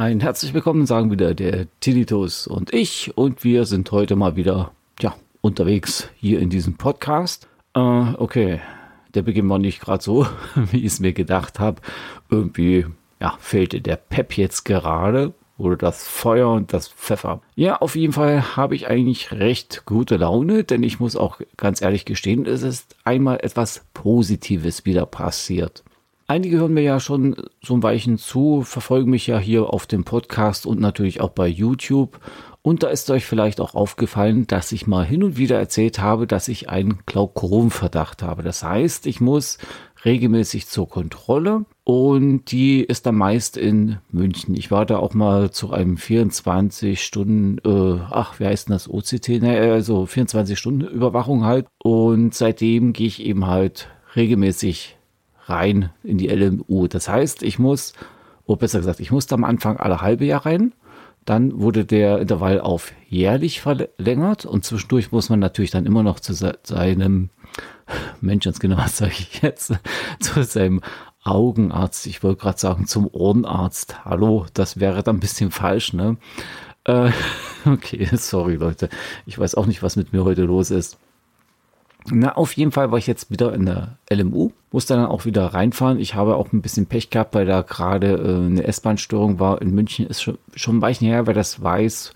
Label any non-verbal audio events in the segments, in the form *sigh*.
Ein herzlich willkommen sagen wieder der Tilitus und ich und wir sind heute mal wieder ja, unterwegs hier in diesem Podcast. Äh, okay, der Beginn war nicht gerade so, *laughs* wie ich es mir gedacht habe. Irgendwie ja, fehlte der Pep jetzt gerade oder das Feuer und das Pfeffer. Ja, auf jeden Fall habe ich eigentlich recht gute Laune, denn ich muss auch ganz ehrlich gestehen, es ist einmal etwas Positives wieder passiert. Einige hören mir ja schon so ein Weichen zu, verfolgen mich ja hier auf dem Podcast und natürlich auch bei YouTube. Und da ist euch vielleicht auch aufgefallen, dass ich mal hin und wieder erzählt habe, dass ich einen Glaukomverdacht habe. Das heißt, ich muss regelmäßig zur Kontrolle und die ist dann meist in München. Ich war da auch mal zu einem 24 Stunden, äh, ach, wie heißt denn das, OCT, ne, also 24 Stunden Überwachung halt. Und seitdem gehe ich eben halt regelmäßig rein in die LMU. Das heißt, ich muss, oder besser gesagt, ich musste am Anfang alle halbe Jahr rein. Dann wurde der Intervall auf jährlich verlängert und zwischendurch muss man natürlich dann immer noch zu seinem *laughs* Menschenskinder, was sage ich jetzt, *laughs* zu seinem Augenarzt, ich wollte gerade sagen zum Ohrenarzt. Hallo, das wäre dann ein bisschen falsch, ne? Äh, *laughs* okay, sorry Leute, ich weiß auch nicht, was mit mir heute los ist. Na, auf jeden Fall war ich jetzt wieder in der LMU, musste dann auch wieder reinfahren. Ich habe auch ein bisschen Pech gehabt, weil da gerade äh, eine S-Bahn-Störung war. In München ist schon, schon ein Weichen her, wer das weiß.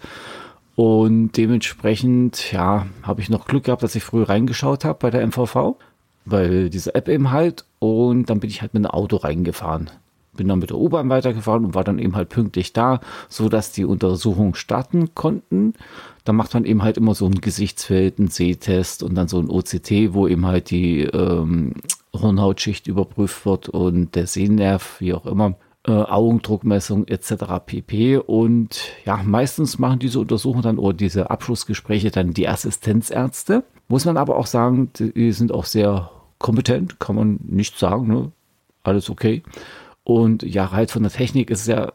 Und dementsprechend, ja, habe ich noch Glück gehabt, dass ich früh reingeschaut habe bei der MVV, weil diese App eben halt. Und dann bin ich halt mit einem Auto reingefahren. Bin dann mit der U-Bahn weitergefahren und war dann eben halt pünktlich da, so dass die Untersuchungen starten konnten. Da macht man eben halt immer so ein Gesichtsfeld, einen Sehtest und dann so ein OCT, wo eben halt die ähm, Hornhautschicht überprüft wird und der Sehnerv, wie auch immer. Äh, Augendruckmessung etc. pp. Und ja, meistens machen diese Untersuchungen dann oder diese Abschlussgespräche dann die Assistenzärzte. Muss man aber auch sagen, die sind auch sehr kompetent, kann man nicht sagen, ne? alles okay. Und ja, halt von der Technik ist es ja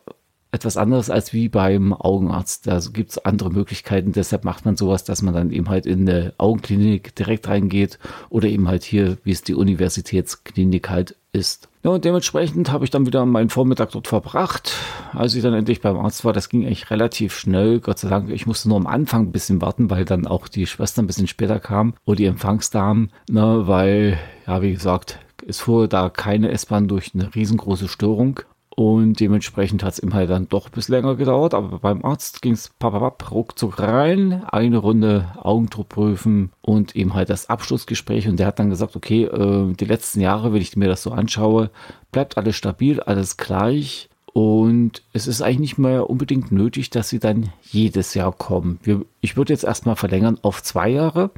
etwas anderes als wie beim Augenarzt. Da gibt es andere Möglichkeiten. Deshalb macht man sowas, dass man dann eben halt in eine Augenklinik direkt reingeht oder eben halt hier, wie es die Universitätsklinik halt ist. Ja, und dementsprechend habe ich dann wieder meinen Vormittag dort verbracht. Als ich dann endlich beim Arzt war, das ging eigentlich relativ schnell. Gott sei Dank, ich musste nur am Anfang ein bisschen warten, weil dann auch die Schwester ein bisschen später kam oder die Empfangsdamen, ne, weil, ja, wie gesagt, es fuhr da keine S-Bahn durch eine riesengroße Störung. Und dementsprechend hat es ihm halt dann doch bisschen länger gedauert. Aber beim Arzt ging es ruckzuck rein, eine Runde Augendruck prüfen und eben halt das Abschlussgespräch. Und der hat dann gesagt, okay, äh, die letzten Jahre, wenn ich mir das so anschaue, bleibt alles stabil, alles gleich. Und es ist eigentlich nicht mehr unbedingt nötig, dass sie dann jedes Jahr kommen. Wir, ich würde jetzt erstmal verlängern auf zwei Jahre,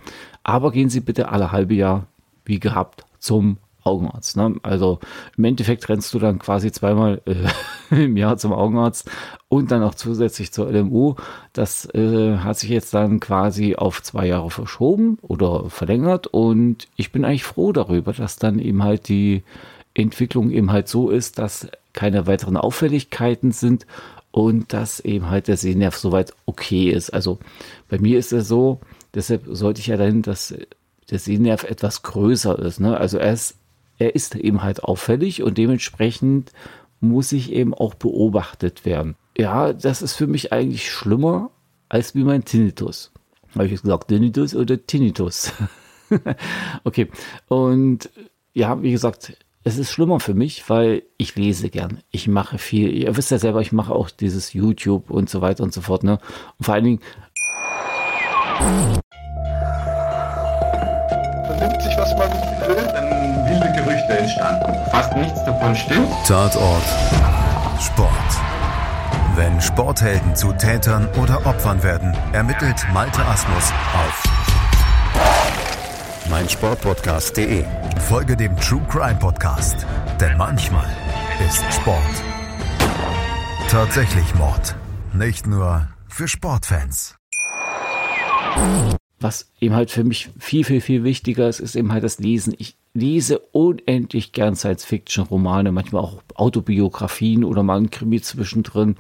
aber gehen Sie bitte alle halbe Jahr, wie gehabt, zum Augenarzt. Ne? Also im Endeffekt rennst du dann quasi zweimal äh, *laughs* im Jahr zum Augenarzt und dann auch zusätzlich zur LMU. Das äh, hat sich jetzt dann quasi auf zwei Jahre verschoben oder verlängert und ich bin eigentlich froh darüber, dass dann eben halt die Entwicklung eben halt so ist, dass keine weiteren Auffälligkeiten sind und dass eben halt der Sehnerv soweit okay ist. Also bei mir ist es so, deshalb sollte ich ja dahin, dass der Sehnerv etwas größer ist. Ne? Also er ist er ist eben halt auffällig und dementsprechend muss ich eben auch beobachtet werden. Ja, das ist für mich eigentlich schlimmer als wie mein Tinnitus. Habe ich jetzt gesagt, Tinnitus oder Tinnitus? *laughs* okay, und ja, wie gesagt, es ist schlimmer für mich, weil ich lese gern. Ich mache viel. Ihr wisst ja selber, ich mache auch dieses YouTube und so weiter und so fort. Ne? Und vor allen Dingen. Fast nichts davon stimmt. Tatort Sport. Wenn Sporthelden zu Tätern oder Opfern werden, ermittelt Malte Asmus auf meinsportpodcast.de. Folge dem True Crime Podcast, denn manchmal ist Sport tatsächlich Mord. Nicht nur für Sportfans. Was eben halt für mich viel, viel, viel wichtiger ist, ist eben halt das Lesen. Ich lese unendlich gern Science-Fiction-Romane, manchmal auch Autobiografien oder mal ein Krimi zwischendrin.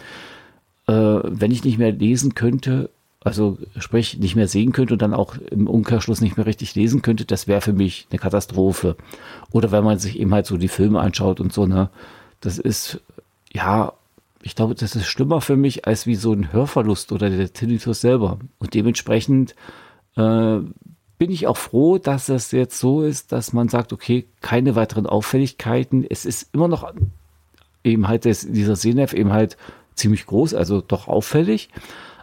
Äh, wenn ich nicht mehr lesen könnte, also sprich nicht mehr sehen könnte und dann auch im Umkehrschluss nicht mehr richtig lesen könnte, das wäre für mich eine Katastrophe. Oder wenn man sich eben halt so die Filme anschaut und so, ne, das ist, ja, ich glaube, das ist schlimmer für mich als wie so ein Hörverlust oder der Tinnitus selber. Und dementsprechend äh, bin ich auch froh, dass es jetzt so ist, dass man sagt, okay, keine weiteren Auffälligkeiten. Es ist immer noch eben halt das, dieser Sehnerv eben halt ziemlich groß, also doch auffällig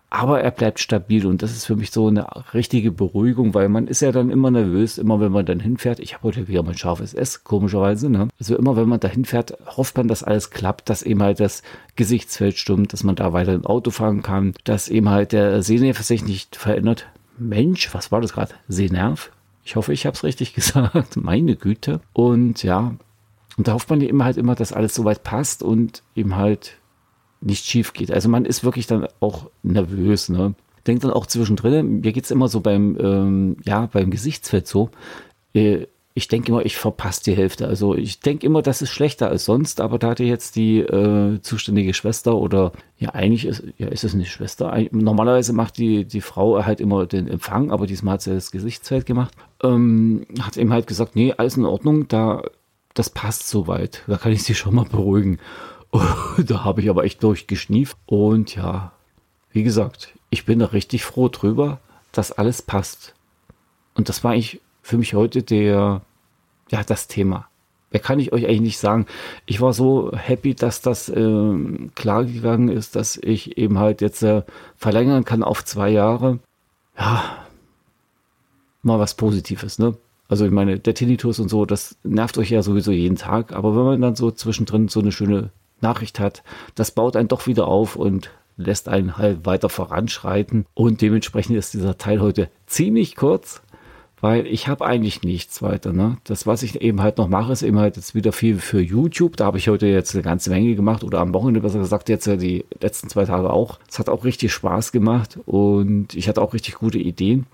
aber er bleibt stabil und das ist für mich so eine richtige Beruhigung, weil man ist ja dann immer nervös, immer wenn man dann hinfährt. Ich habe heute wieder mein scharfes S, komischerweise. Ne? Also immer wenn man da hinfährt, hofft man, dass alles klappt, dass eben halt das Gesichtsfeld stimmt, dass man da weiter ein Auto fahren kann, dass eben halt der Sehnerv sich nicht verändert. Mensch, was war das gerade? Sehnerv? Ich hoffe, ich habe es richtig *laughs* gesagt. Meine Güte. Und ja, und da hofft man ja immer halt immer, dass alles soweit passt und eben halt nicht schief geht. Also man ist wirklich dann auch nervös, ne? Denkt dann auch zwischendrin, mir geht es immer so beim, ähm, ja, beim Gesichtsfeld so, äh, ich denke immer, ich verpasse die Hälfte. Also ich denke immer, das ist schlechter als sonst, aber da hatte jetzt die äh, zuständige Schwester oder ja, eigentlich ist, ja, ist es eine Schwester. Normalerweise macht die, die Frau halt immer den Empfang, aber diesmal hat sie das Gesichtsfeld gemacht. Ähm, hat eben halt gesagt, nee, alles in Ordnung, da, das passt soweit. Da kann ich sie schon mal beruhigen. *laughs* da habe ich aber echt durchgeschnieft. Und ja, wie gesagt, ich bin da richtig froh drüber, dass alles passt. Und das war eigentlich für mich heute der, ja, das Thema. Wer kann ich euch eigentlich nicht sagen? Ich war so happy, dass das äh, klar gegangen ist, dass ich eben halt jetzt äh, verlängern kann auf zwei Jahre. Ja, mal was Positives, ne? Also ich meine, der Tinnitus und so, das nervt euch ja sowieso jeden Tag. Aber wenn man dann so zwischendrin so eine schöne Nachricht hat, das baut einen doch wieder auf und lässt einen halt weiter voranschreiten. Und dementsprechend ist dieser Teil heute ziemlich kurz, weil ich habe eigentlich nichts weiter. Ne? Das, was ich eben halt noch mache, ist eben halt jetzt wieder viel für YouTube. Da habe ich heute jetzt eine ganze Menge gemacht oder am Wochenende besser gesagt, jetzt die letzten zwei Tage auch. Es hat auch richtig Spaß gemacht und ich hatte auch richtig gute Ideen.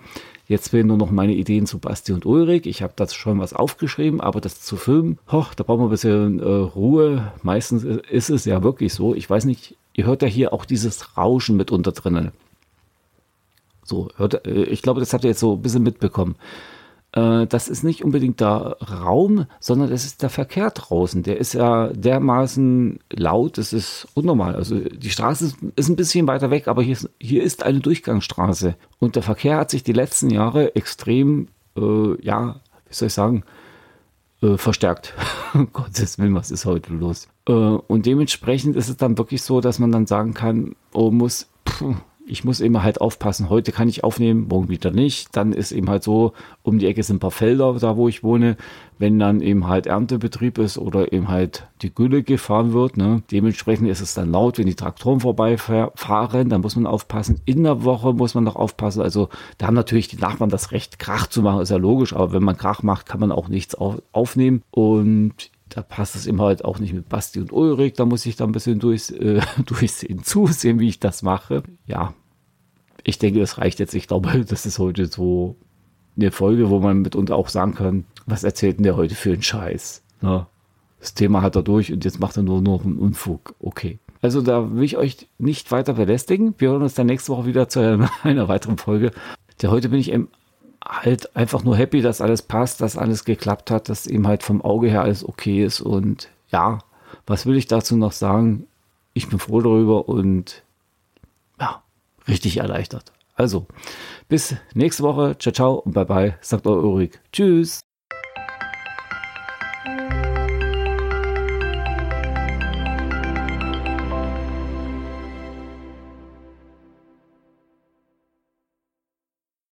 Jetzt fehlen nur noch meine Ideen zu Basti und Ulrich. Ich habe dazu schon was aufgeschrieben, aber das zu filmen, hoch, da brauchen wir ein bisschen äh, Ruhe. Meistens ist es ja wirklich so. Ich weiß nicht, ihr hört ja hier auch dieses Rauschen mitunter drinnen. So, äh, ich glaube, das habt ihr jetzt so ein bisschen mitbekommen. Äh, das ist nicht unbedingt der Raum, sondern das ist der Verkehr draußen. Der ist ja dermaßen laut, das ist unnormal. Also die Straße ist ein bisschen weiter weg, aber hier ist, hier ist eine Durchgangsstraße. Und der Verkehr hat sich die letzten Jahre extrem, äh, ja, wie soll ich sagen, äh, verstärkt. *laughs* Gottes Willen, was ist heute los? Äh, und dementsprechend ist es dann wirklich so, dass man dann sagen kann, oh, muss, pff, ich muss eben halt aufpassen, heute kann ich aufnehmen, morgen wieder nicht. Dann ist eben halt so, um die Ecke sind ein paar Felder, da wo ich wohne. Wenn dann eben halt Erntebetrieb ist oder eben halt die Gülle gefahren wird, ne, dementsprechend ist es dann laut, wenn die Traktoren vorbeifahren, dann muss man aufpassen. In der Woche muss man noch aufpassen. Also da haben natürlich die Nachbarn das Recht, Krach zu machen, ist ja logisch, aber wenn man Krach macht, kann man auch nichts aufnehmen. Und da passt es immer halt auch nicht mit Basti und Ulrich. Da muss ich da ein bisschen durch, äh, *laughs* durchsehen, zusehen, wie ich das mache. Ja, ich denke, das reicht jetzt. Ich glaube, *laughs* das ist heute so eine Folge, wo man mitunter auch sagen kann, was erzählt denn der heute für einen Scheiß? Ne? Das Thema hat er durch und jetzt macht er nur noch einen Unfug. Okay. Also da will ich euch nicht weiter belästigen. Wir hören uns dann nächste Woche wieder zu einer *laughs* weiteren Folge. Der heute bin ich halt einfach nur happy, dass alles passt, dass alles geklappt hat, dass eben halt vom Auge her alles okay ist. Und ja, was will ich dazu noch sagen? Ich bin froh darüber und ja, richtig erleichtert. Also, bis nächste Woche. Ciao, ciao und bye bye, sagt euer Ulrich. Tschüss.